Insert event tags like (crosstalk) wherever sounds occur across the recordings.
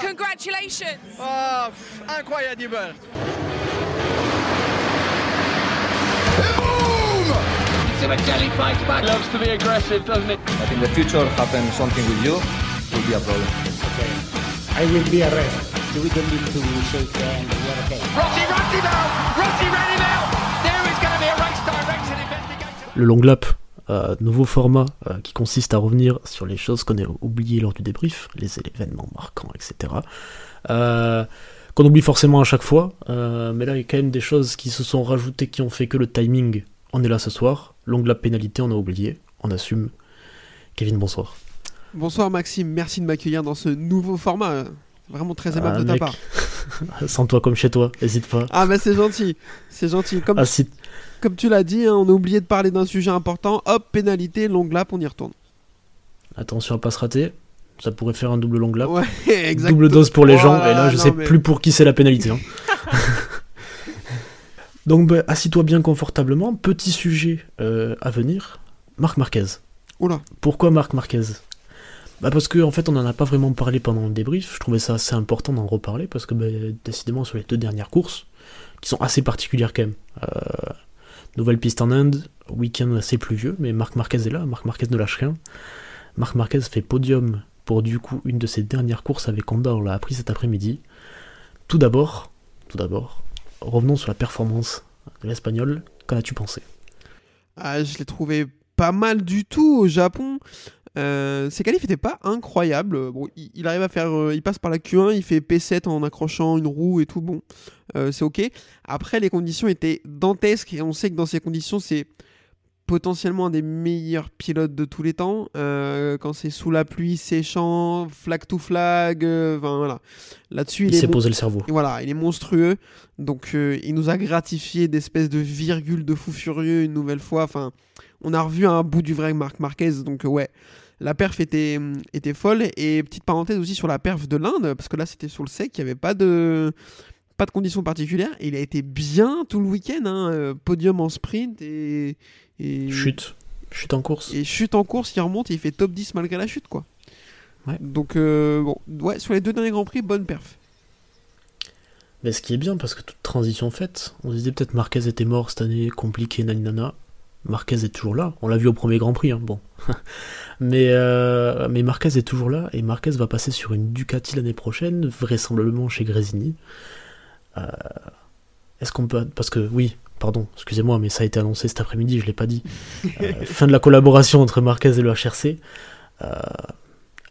Congratulations! Oh, incroyable! Simoncelli fights back. Loves to be aggressive, doesn't it? But in the future, happen something with you, will be a problem. Okay. I will be arrested. We don't need to shake hands. We are okay. Rossi. Rossi ran him out. There is going to be a race direction investigation. Le long lap, euh, nouveau format euh, qui consiste à revenir sur les choses qu'on a oubliées lors du débrief, les événements marquants, etc. Euh, qu'on oublie forcément à chaque fois, mais là il y a quand même des choses qui se sont rajoutées qui ont fait que le timing, on est là ce soir, long lap pénalité, on a oublié, on assume. Kevin, bonsoir. Bonsoir Maxime, merci de m'accueillir dans ce nouveau format. Vraiment très aimable Ah, de ta part. (laughs) (laughs) Sens-toi comme chez toi, hésite pas. Ah bah c'est gentil, c'est gentil. Comme, Ah, si- comme tu l'as dit, hein, on a oublié de parler d'un sujet important. Hop, pénalité, long lap, on y retourne. Attention à pas se rater, ça pourrait faire un double long lap. Ouais. (laughs) Double dose pour les gens, Voilà, et là je non, sais mais- plus pour qui c'est la pénalité. hein. (laughs) Donc bah, assis-toi bien confortablement. Petit sujet euh, à venir, Marc Marquez. Oula. Pourquoi Marc Marquez? Bah parce que en fait on n'en a pas vraiment parlé pendant le débrief, je trouvais ça assez important d'en reparler parce que bah, décidément sur les deux dernières courses, qui sont assez particulières quand même. Euh, nouvelle piste en Inde, week-end assez pluvieux, mais Marc Marquez est là, Marc Marquez ne lâche rien. Marc Marquez fait podium pour du coup une de ses dernières courses avec Honda, on l'a appris cet après-midi. Tout d'abord, tout d'abord, revenons sur la performance de l'Espagnol, qu'en as-tu pensé? Ah, je l'ai trouvé pas mal du tout au Japon. Euh, ses qualifs n'étaient pas incroyables. Bon, il, il arrive à faire, euh, il passe par la Q1, il fait P7 en accrochant une roue et tout. Bon, euh, c'est ok. Après, les conditions étaient dantesques et on sait que dans ces conditions, c'est potentiellement un des meilleurs pilotes de tous les temps. Euh, quand c'est sous la pluie, séchant, flag to flag, euh, enfin voilà. Là-dessus, il, Il est s'est mon- posé le cerveau. et Voilà, il est monstrueux. Donc, euh, il nous a gratifié d'espèces de virgules de fou furieux une nouvelle fois. Enfin, on a revu un bout du vrai Marc Marquez. Donc, euh, ouais, la perf était, était folle. Et petite parenthèse aussi sur la perf de l'Inde, parce que là, c'était sur le sec, il n'y avait pas de, pas de conditions particulières. Et il a été bien tout le week-end. hein, euh, podium en sprint et, et, Chute, chute en course. et chute en course, il remonte et il fait top 10 malgré la chute, quoi. Ouais. Donc, euh, bon, ouais, sur les deux derniers Grands Prix, bonne perf. Mais ce qui est bien, parce que toute transition faite, on se disait peut-être Marquez était mort cette année, compliqué, naninana. Marquez est toujours là, on l'a vu au premier Grand Prix, hein, bon. (laughs) mais, euh, mais Marquez est toujours là, et Marquez va passer sur une Ducati l'année prochaine, vraisemblablement chez Grésini. Euh, Est-ce qu'on peut... Parce que oui, pardon, excusez-moi, mais ça a été annoncé cet après-midi, je l'ai pas dit. Euh, (laughs) fin de la collaboration entre Marquez et le HRC.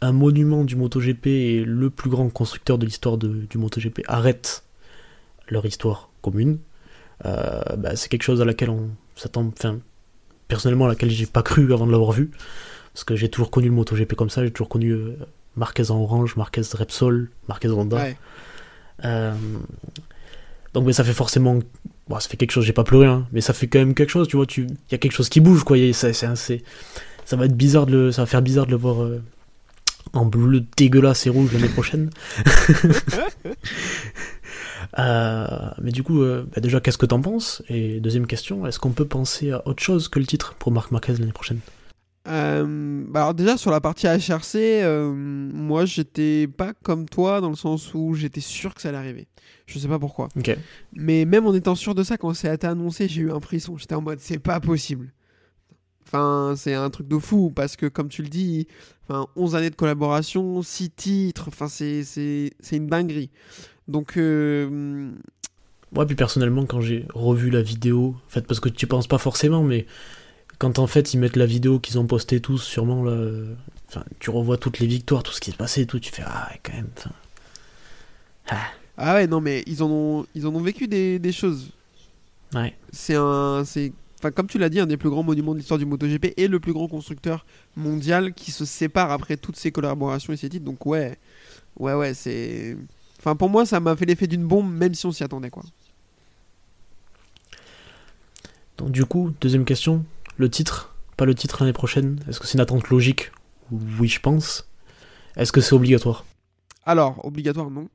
Un monument du MotoGP et le plus grand constructeur de l'histoire du MotoGP arrête leur histoire commune. Bah, c'est quelque chose à laquelle on s'attend, enfin, personnellement à laquelle j'ai pas cru avant de l'avoir vu, parce que j'ai toujours connu le MotoGP comme ça, j'ai toujours connu euh, Marquez en orange, Marquez Repsol, Marquez Honda. Ouais. Euh, donc mais ça fait forcément, bon, ça fait quelque chose, j'ai pas pleuré, hein, mais ça fait quand même quelque chose, tu vois, tu, il y a quelque chose qui bouge, quoi, ça, c'est- ça va être bizarre de le, ça va faire bizarre de le voir euh, en bleu dégueulasse et rouge l'année prochaine. (laughs) Euh, mais du coup, euh, bah déjà, qu'est-ce que t'en penses? Et deuxième question, est-ce qu'on peut penser à autre chose que le titre pour Marc Marquez l'année prochaine? Euh, bah alors déjà sur la partie HRC, euh, moi j'étais pas comme toi dans le sens où j'étais sûr que ça allait arriver. Je sais pas pourquoi. Ok. Mais même en étant sûr de ça, quand ça a été annoncé, j'ai eu un frisson. J'étais en mode c'est pas possible. Enfin, c'est un truc de fou parce que comme tu le dis, enfin 11 années de collaboration, 6 titres, enfin c'est c'est c'est une dinguerie. Donc euh, Ouais, puis personnellement, quand j'ai revu la vidéo, en fait, parce que tu penses pas forcément, mais quand en fait ils mettent la vidéo qu'ils ont postée tous, sûrement là, enfin, tu revois toutes les victoires, tout ce qui s'est passé et tout, tu fais ah ouais, quand même. Ah, ah ouais non mais ils en ont ils en ont vécu des, des choses. ouais. c'est un c'est enfin comme tu l'as dit un des plus grands monuments de l'histoire du MotoGP et le plus grand constructeur mondial qui se sépare après toutes ces collaborations et ces titres donc ouais ouais ouais c'est enfin pour moi ça m'a fait l'effet d'une bombe même si on s'y attendait quoi. Donc du coup, deuxième question, le titre, pas le titre l'année prochaine, est-ce que c'est une attente logique? Oui, je pense. Est-ce que c'est obligatoire? Alors obligatoire non.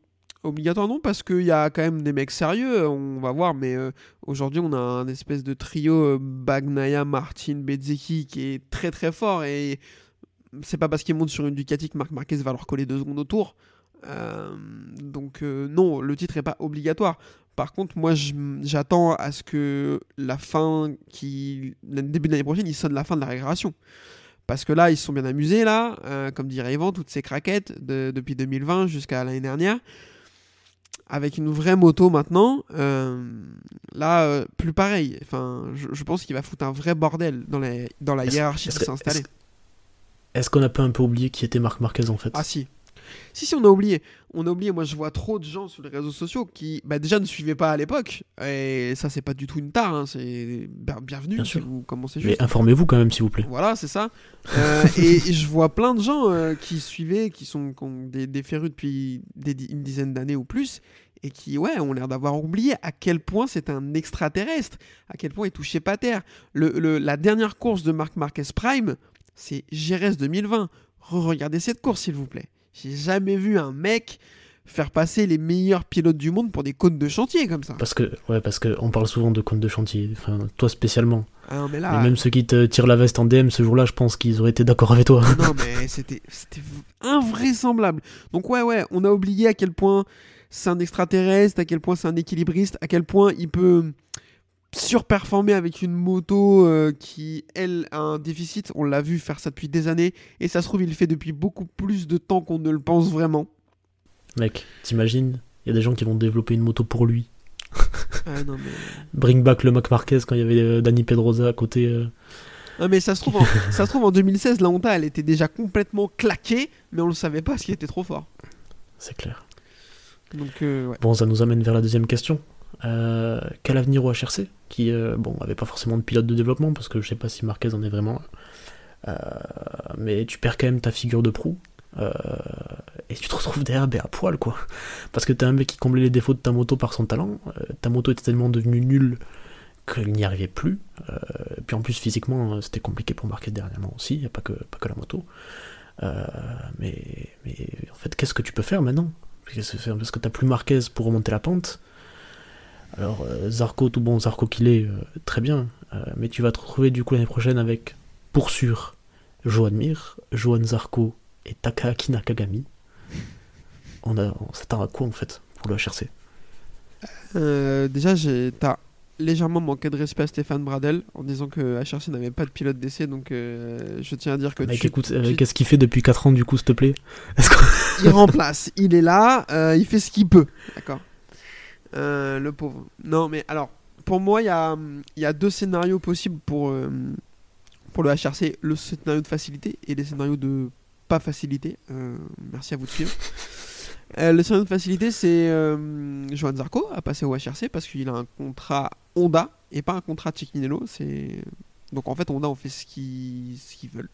Obligatoire non parce qu'il y a quand même des mecs sérieux on va voir mais euh, aujourd'hui on a un espèce de trio euh, Bagnaia Martin Bezzecchi qui est très très fort et c'est pas parce qu'ils montent sur une Ducati que Marc Marquez va leur coller deux secondes autour Euh, donc euh, non, le titre est pas obligatoire. Par contre, moi, j'attends à ce que la fin, qui, le début de l'année prochaine, il sonne la fin de la récréation. Parce que là, ils se sont bien amusés, là, euh, comme dirait Yvan, toutes ces craquettes de- depuis 2020 jusqu'à l'année dernière. Avec une vraie moto maintenant, là, plus pareil. Enfin, je, je pense qu'il va foutre un vrai bordel dans, les, dans la hiérarchie qui s'est installée. est-ce- qu'on a pas un peu oublié qui était Marc Marquez en fait? Ah si. Si, si, on a oublié. On a oublié. Moi, je vois trop de gens sur les réseaux sociaux qui, bah, déjà, ne suivaient pas à l'époque. Et ça, c'est pas du tout une tare. hein. C'est bien- bienvenue Bien si sûr. vous commencez Mais juste. informez-vous quand même s'il vous plaît. Voilà, c'est ça. Euh, et, et je vois plein de gens euh, qui suivaient, qui sont qui des, des férus depuis des une dizaine d'années ou plus, et qui, ouais, ont l'air d'avoir oublié à quel point c'est un extraterrestre, à quel point il touchait pas terre. Le, le- la dernière course de Marc Marquez Prime, c'est GRS 2020. Re-regardez cette course, s'il vous plaît. J'ai jamais vu un mec faire passer les meilleurs pilotes du monde pour des côtes de chantier comme ça. Parce que ouais parce que on parle souvent de compte de chantier. Enfin toi spécialement. Ah, non, mais même ceux qui te tirent la veste en DM ce jour-là, je pense qu'ils auraient été d'accord avec toi. non mais c'était c'était invraisemblable. Donc ouais ouais, on a oublié à quel point c'est un extraterrestre, à quel point c'est un équilibriste, à quel point il peut surperformer avec une moto euh, qui elle a un déficit. On l'a vu faire ça depuis des années et ça se trouve il le fait depuis beaucoup plus de temps qu'on ne le pense vraiment. Mec, t'imagines Il y a des gens qui vont développer une moto pour lui. (laughs) Ah non mais Bring back le Mac Marquez quand il y avait euh, Danny Pedrosa à côté. euh. non mais ça se trouve en, (laughs) ça se trouve en 2016 la Honda elle était déjà complètement claquée mais on le savait pas parce qu'il était trop fort. C'est clair. Donc euh, ouais. Bon, ça nous amène vers la deuxième question. Euh, quel avenir au HRC Qui, euh, bon, avait pas forcément de pilote de développement, parce que je sais pas si Marquez en est vraiment. Euh, mais tu perds quand même ta figure de proue. euh, et tu te retrouves derrière à poil, quoi. Parce que t'es un mec qui comblait les défauts de ta moto par son talent. ta moto était tellement devenue nulle qu'il n'y arrivait plus. Puis en plus, physiquement, c'était compliqué pour Marquez dernièrement aussi. N'y a pas que, que la moto. Mais, mais en fait, qu'est-ce que tu peux faire maintenant? Parce que t'as plus Marquez pour remonter la pente. Alors, euh, Zarco, tout bon Zarco qu'il est, euh, très bien. Euh, mais tu vas te retrouver du coup l'année prochaine avec, pour sûr, Johan Mir, Johan Zarco et Takaaki Nakagami. On, a, on s'attend à quoi en fait pour le HRC Euh, déjà, t'as légèrement manqué de respect à Stéphane Bradel en disant que HRC n'avait pas de pilote d'essai, donc euh, je tiens à dire que Mec, tu, écoute, euh, tu- qu'est-ce qu'il fait depuis 4 ans du coup, s'il te plaît? Il remplace, il est là, il fait ce qu'il peut, d'accord? Euh, Le pauvre. Non, mais alors, pour moi, il y a, y a deux scénarios possibles pour, euh, pour le HRC le scénario de facilité et les scénarios de pas facilité. Euh, merci à vous de suivre. Le scénario de facilité, c'est Johan Zarco a passé au HRC parce qu'il a un contrat Honda et pas un contrat. C'est donc en fait Honda on fait ce qu'ils qu'ils veulent.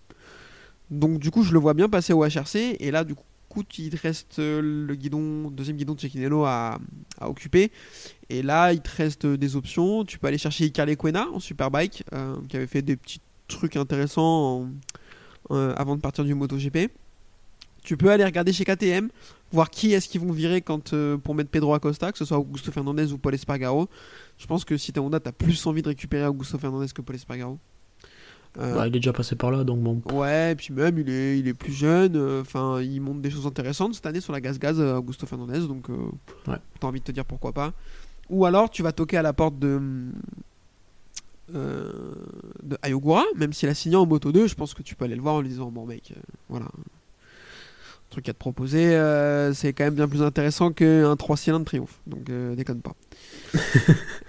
Donc du coup je le vois bien passer au HRC et là du coup il te reste euh, le guidon deuxième guidon de Cecchinello à, à occuper et là il te reste des options. Tu peux aller chercher Icar Lequena en Superbike euh, qui avait fait des petits trucs intéressants euh, avant de partir du MotoGP. Tu peux aller regarder chez KTM, voir qui est-ce qu'ils vont virer quand, euh, pour mettre Pedro Acosta, que ce soit Augusto Fernandez ou Paul Espargaro. Je pense que si t'es Honda, t'as plus envie de récupérer Augusto Fernandez que Paul Espargaro. Euh, Bah, Il est déjà passé par là, donc bon. Ouais, et puis même, il est, il est plus jeune. euh, Enfin, il montre des choses intéressantes cette année sur la gaz-gaz, euh, Augusto Fernandez. Donc, euh, Ouais. t'as envie de te dire pourquoi pas. Ou alors, tu vas toquer à la porte de. de Ayogura, même s'il a signé en Moto 2, je pense que tu peux aller le voir en lui disant Bon, mec, voilà. Truc à te proposer, euh, c'est quand même bien plus intéressant qu'un 3 cylindres triomphe. Donc, euh, déconne pas. (laughs)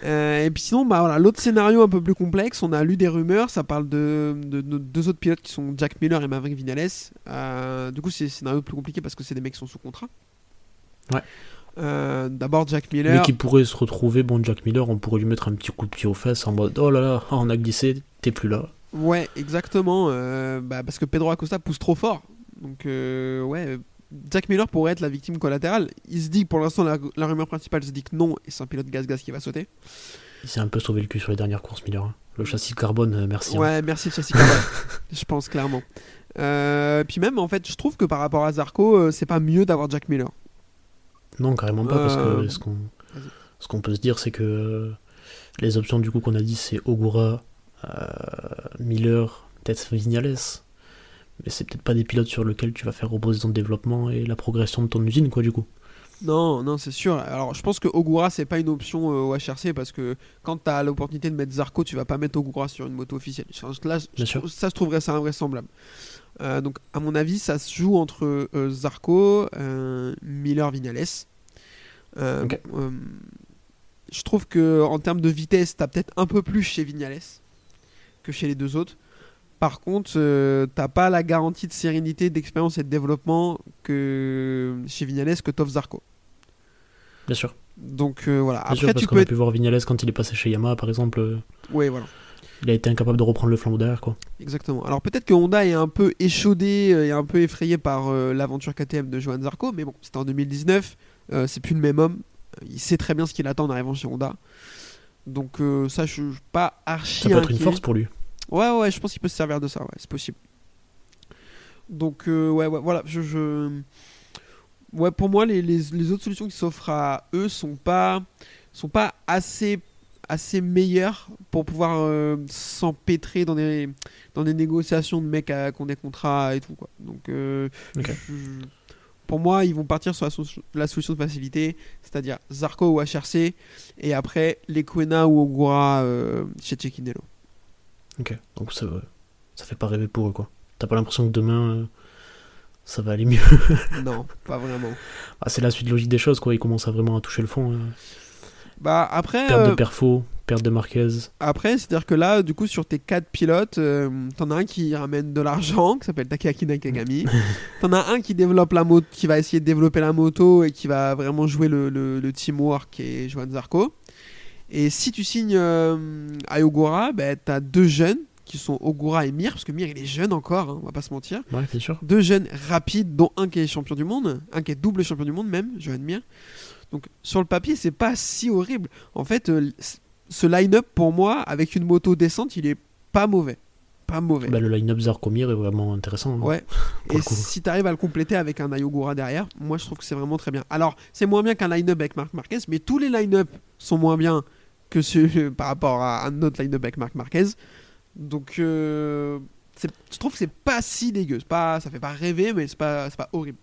Euh, et puis sinon, bah voilà, l'autre scénario un peu plus complexe, on a lu des rumeurs, ça parle de, de deux autres pilotes qui sont Jack Miller et Maverick Vinales. Du coup, c'est un scénario plus compliqué parce que c'est des mecs qui sont sous contrat. Ouais. D'abord Jack Mais Miller. qui pourrait se retrouver, bon, Jack Miller, on pourrait lui mettre un petit coup de pied aux fesses en mode Oh là là, on a glissé, t'es plus là. Ouais, exactement. bah, parce que Pedro Acosta pousse trop fort. Donc, euh, ouais, Jack Miller pourrait être la victime collatérale. Il se dit, pour l'instant, la, la rumeur principale se dit que non, et c'est un pilote gaz-gaz qui va sauter. Il s'est un peu sauvé le cul sur les dernières courses, Miller. hein. Le châssis carbone, euh, merci. hein. Ouais, merci Chelsea Carbone. (laughs) je pense clairement. Euh, puis même, en fait, je trouve que par rapport à Zarco, c'est pas mieux d'avoir Jack Miller. Non, carrément pas, parce que ce qu'on vas-y. ce qu'on peut se dire, c'est que les options du coup qu'on a dit, c'est Ogura, euh, Miller, peut-être Vignales. Mais c'est peut-être pas des pilotes sur lesquels tu vas faire reposer ton développement et la progression de ton usine, quoi, du coup. Non, non, c'est sûr. Alors, je pense que Ogura, c'est pas une option euh, au HRC parce que quand tu as l'opportunité de mettre Zarco, tu vas pas mettre Ogura sur une moto officielle. Enfin, là, je ça, je trouverais ça invraisemblable. Euh, donc, à mon avis, ça se joue entre euh, Zarco, euh, Miller, Vignales. Euh, bon, je trouve que en termes de vitesse, tu as peut-être un peu plus chez Vignales que chez les deux autres. Par contre, euh, t'as pas la garantie de sérénité, d'expérience et de développement que chez Vignales que t'offre Zarco. Bien sûr. Donc euh, voilà. Bien sûr, parce tu qu'on peux a être. pu voir Vignales quand il est passé chez Yamaha, par exemple. euh, Ouais, voilà. Il a été incapable de reprendre le flambeau derrière, quoi. Exactement. Alors peut-être que Honda est un peu échaudé et un peu effrayé par euh, l'aventure KTM de Johan Zarco, mais bon, c'était en 2019, euh, c'est plus le même homme. Il sait très bien ce qu'il attend en arrivant chez Honda. Donc ça, je suis pas archi Ça peut être une force pour lui. Ouais, ouais, je pense qu'il peut se servir de ça, ouais, c'est possible. Donc, euh, ouais, ouais, voilà, je, je- Ouais, pour moi, les, les- les autres solutions qui s'offrent à eux sont pas, sont pas assez, assez meilleures pour pouvoir euh, s'empêtrer dans des, dans des négociations de mecs à- qui ont des contrats et tout, quoi. Donc, euh, je- pour moi, ils vont partir sur la, solution- la solution de facilité, c'est-à-dire Zarco ou HRC, et après, Lequena ou Ogura chez Cecchinello. Ok. Donc ça, euh, ça fait pas rêver pour eux, quoi. T'as pas l'impression que demain, euh, ça va aller mieux. (laughs) non, pas vraiment. Ah, c'est la suite logique des choses, quoi. Ils commencent à vraiment à toucher le fond. euh. Bah après, Perte euh, de perfo, perte de Marquez. après c'est-à-dire que là, du coup, sur tes quatre pilotes, euh, t'en as un qui ramène de l'argent, qui s'appelle Takeaki Nakagami. (laughs) t'en as un qui développe la moto, qui va essayer de développer la moto et qui va vraiment jouer le, le, le teamwork, qui est Johan Zarco. Et si tu signes euh, à Ogura, bah, t'as deux jeunes qui sont Ogura et Mir, parce que Mir il est jeune encore, hein, on va pas se mentir. Ouais, bien sûr. deux jeunes rapides, dont un qui est champion du monde, un qui est double champion du monde même, Johan Mir. Donc sur le papier, c'est pas si horrible. En fait, euh, ce line-up pour moi, avec une moto décente, il est pas mauvais. Pas mauvais. Bah, le line-up Zarkomir est vraiment intéressant. hein. Ouais. Et si tu arrives à le compléter avec un Ayogura derrière, moi je trouve que c'est vraiment très bien. Alors, c'est moins bien qu'un line-up avec Marc Marquez, mais tous les line-up sont moins bien que ceux (laughs) par rapport à un autre line-up avec Marc Marquez. Donc, euh, je trouve que c'est pas si dégueu. Pas, ça fait pas rêver, mais c'est pas, pas horrible.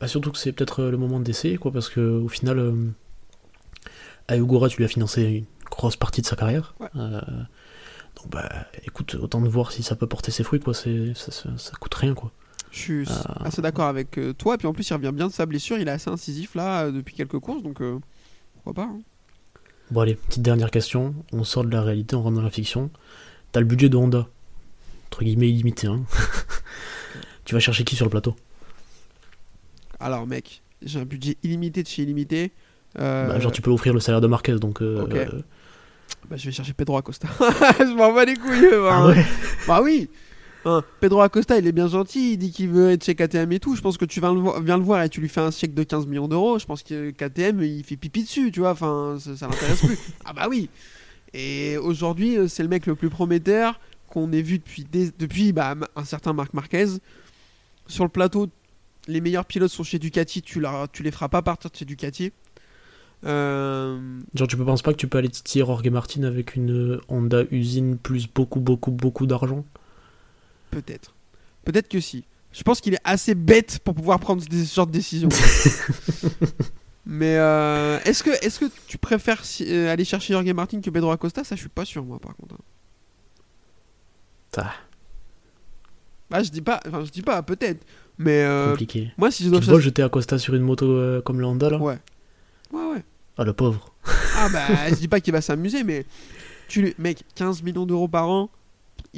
Bah, surtout que c'est peut-être euh, le moment d'essayer, quoi, parce que au final, euh, Ayogura, tu lui as financé une grosse partie de sa carrière. Ouais. Euh, donc, bah, écoute, autant de voir si ça peut porter ses fruits, quoi. C'est, ça, ça, ça coûte rien, quoi. Je suis assez d'accord avec toi. Et puis en plus, il revient bien de sa blessure. Il est assez incisif là depuis quelques courses. Donc pourquoi pas hein. Bon, allez, petite dernière question. On sort de la réalité, on rentre dans la fiction. T'as le budget de Honda, entre guillemets illimité, hein. (laughs) tu vas chercher qui sur le plateau? Alors, mec, j'ai un budget illimité de chez illimité. Euh, Bah, Genre, tu peux offrir le salaire de Marquez, donc. euh, Ok. euh, bah, je vais chercher Pedro Acosta. (laughs) je m'en bats les couilles. Ah hein. ouais? Bah oui. Hein, Pedro Acosta, il est bien gentil. Il dit qu'il veut être chez KTM et tout. Je pense que tu viens le, vo- viens le voir et tu lui fais un chèque de 15 millions d'euros. Je pense que KTM, il fait pipi dessus, tu vois. Enfin, ça, ça l'intéresse plus. (laughs) Ah bah oui. Et aujourd'hui, euh, c'est le mec le plus prometteur qu'on ait vu depuis, des- depuis bah, un certain Marc Marquez. Sur le plateau, les meilleurs pilotes sont chez Ducati. Tu, leur- tu les feras pas partir de chez Ducati. Euh, Genre, tu peux penses pas que tu peux aller titiller Jorge Martin avec une euh, Honda usine plus beaucoup, beaucoup, beaucoup d'argent? Peut-être. Peut-être que si. Je pense qu'il est assez bête pour pouvoir prendre des, ce genre de décision. (laughs) Mais euh, est-ce que, est que tu préfères si- euh, aller chercher Jorge Martin que Pedro Acosta? Ça, je suis pas sûr, moi, par contre. Ça, Bah, je dis pas, enfin, je dis pas, peut-être. Mais euh, compliqué. moi, si je dois vois jeter Acosta sur une moto euh, comme le Honda, là? Ouais. Ouais, ouais. Ah, le pauvre. Ah, bah, je dis pas qu'il va s'amuser, mais. Tu, lui- mec, 15 millions d'euros par an.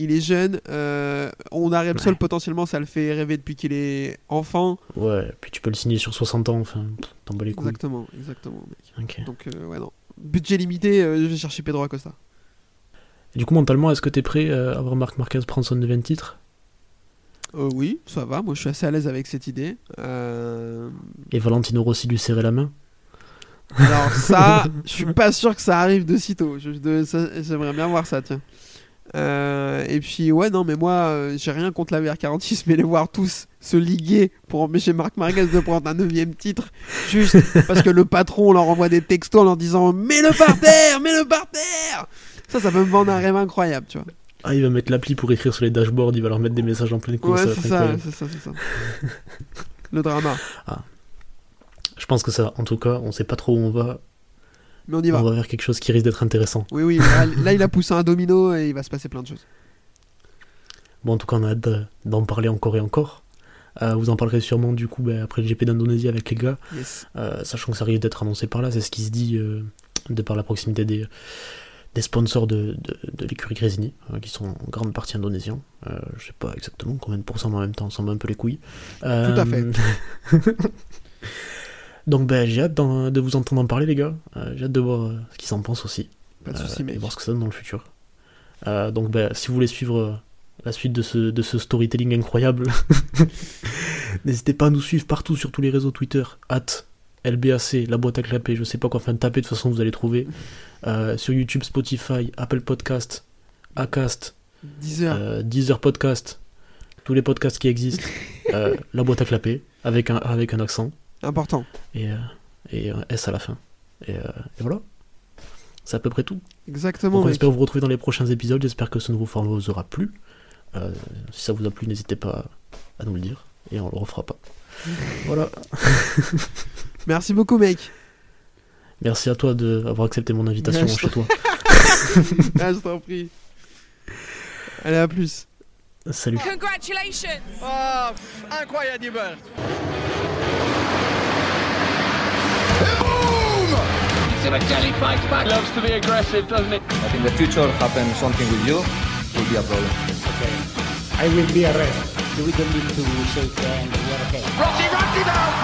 Il est jeune. Euh, on a Repsol, Ouais. potentiellement, ça le fait rêver depuis qu'il est enfant. Ouais, puis tu peux le signer sur 60 ans, enfin, t'en bats les couilles. Exactement, exactement, mec. Donc, euh, ouais, non. Budget limité, euh, je vais chercher Pedro Acosta. Et du coup, mentalement, est-ce que t'es prêt à voir Marc Marquez prendre son 9 titre? Euh, oui, ça va. Moi, je suis assez à l'aise avec cette idée. Et Valentino Rossi lui serrer la main? Alors ça, (laughs) je suis pas sûr que ça arrive de sitôt. J'aimerais bien voir ça, tiens. Euh, et puis ouais, non, mais moi, euh, j'ai rien contre la VR46, mais les voir tous se liguer pour empêcher Marc Marquez de prendre un neuvième titre, juste parce que le patron leur envoie des textos en leur disant mets-le par terre, mets-le par terre. Ça, ça peut me vendre un rêve incroyable, tu vois. Ah, il va mettre l'appli pour écrire sur les dashboards, il va leur mettre des messages en pleine course. Ouais, c'est ça, c'est ça, c'est ça. Le drama. Je pense que ça, en tout cas, on sait pas trop où on va. Mais on y va. On va vers quelque chose qui risque d'être intéressant. Oui, oui, là, (laughs) là, il a poussé un domino et il va se passer plein de choses. Bon, en tout cas, on a hâte de- d'en parler encore et encore. Euh, vous en parlerez sûrement du coup ben, après le GP d'Indonésie avec les gars, Yes. euh, sachant que ça risque d'être annoncé par là, c'est ce qui se dit euh, de par la proximité des, des sponsors de, de, de l'écurie Grésini, qui sont en grande partie indonésiens. Je sais pas exactement combien de pourcents, mais en même temps, on s'en bat un peu les couilles. Tout à fait. (laughs) Donc ben, j'ai hâte de vous entendre en parler les gars, Euh, j'ai hâte de voir euh, ce qu'ils en pensent aussi. Pas de Euh, soucis, et mec. voir ce que ça donne dans le futur. Donc, bah, si vous voulez suivre la suite de ce, de ce storytelling incroyable, (laughs) n'hésitez pas à nous suivre partout sur tous les réseaux Twitter, at LBAC, la boîte à clapper, je sais pas quoi, enfin taper, de toute façon vous allez trouver. Euh, sur YouTube, Spotify, Apple Podcast, Acast, 10 heures. euh, Deezer Podcast, tous les podcasts qui existent, (laughs) euh, la boîte à clapper, avec un, avec un accent, Important. et, euh, et un S à la fin. Et, euh, et voilà. C'est à peu près tout. Exactement, Donc on espère vous retrouver dans les prochains épisodes. J'espère que ce nouveau format vous aura plu. Euh, si ça vous a plu, n'hésitez pas à nous le dire et on le refera pas. (laughs) voilà. (laughs) Merci beaucoup, mec. Merci à toi d'avoir accepté mon invitation chez toi. Ah, (laughs) je t'en prie. Allez, à plus. Salut. Congratulations! Oh, incroyable Simoncelli fights back. Loves to be aggressive, doesn't he? But in the future, happen something with you, will be a problem. Okay. I will be arrested. We don't need to shake hands. We are okay. Rossi runs him out.